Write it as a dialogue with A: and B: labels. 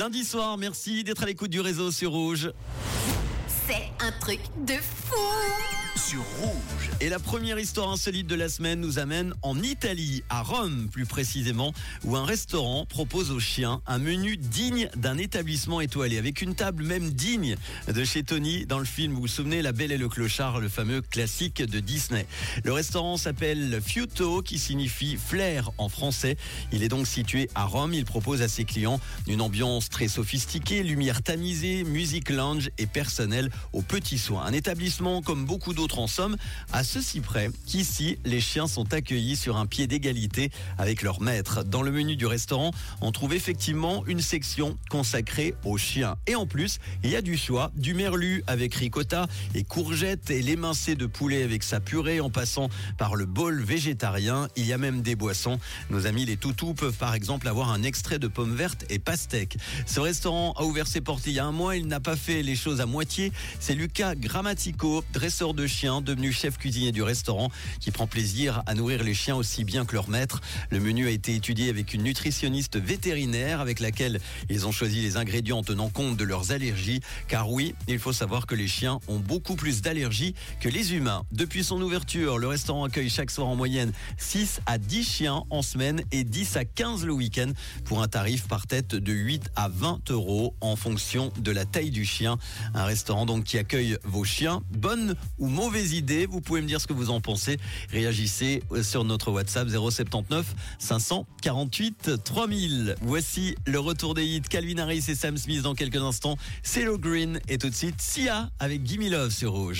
A: lundi soir. Merci d'être à l'écoute du réseau sur Rouge.
B: C'est un truc de fou
C: sur Rouge.
A: Et la première histoire insolite de la semaine nous amène en Italie, à Rome plus précisément, où un restaurant propose aux chiens un menu digne d'un établissement étoilé, avec une table même digne de chez Tony dans le film, vous vous souvenez, La Belle et le Clochard, le fameux classique de Disney. Le restaurant s'appelle Fiuto, qui signifie flair en français. Il est donc situé à Rome. Il propose à ses clients une ambiance très sophistiquée, lumière tamisée, musique lounge et personnel aux petits soins. Un établissement comme beaucoup d'autres en somme, à ceci près qu'ici, les chiens sont accueillis sur un pied d'égalité avec leur maître. Dans le menu du restaurant, on trouve effectivement une section consacrée aux chiens. Et en plus, il y a du choix, du merlu avec ricotta et courgettes et l'émincé de poulet avec sa purée en passant par le bol végétarien. Il y a même des boissons. Nos amis les toutous peuvent par exemple avoir un extrait de pommes vertes et pastèques. Ce restaurant a ouvert ses portes il y a un mois. Il n'a pas fait les choses à moitié. C'est Lucas Grammatico, dresseur de chiens devenu chef cuisinier du restaurant, qui prend plaisir à nourrir les chiens aussi bien que leur maître. Le menu a été étudié avec une nutritionniste vétérinaire avec laquelle ils ont choisi les ingrédients en tenant compte de leurs allergies. Car oui, il faut savoir que les chiens ont beaucoup plus d'allergies que les humains. Depuis son ouverture, le restaurant accueille chaque soir en moyenne 6 à 10 chiens en semaine et 10 à 15 le week-end pour un tarif par tête de 8 à 20 euros en fonction de la taille du chien. Un restaurant donc qui accueille vos chiens, bonne ou mauvaise mauvaise idée. Vous pouvez me dire ce que vous en pensez. Réagissez sur notre WhatsApp 079 548 3000. Voici le retour des hits Calvin Harris et Sam Smith dans quelques instants. C'est Green et tout de suite Sia avec Gimme Love sur Rouge.